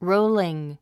rolling.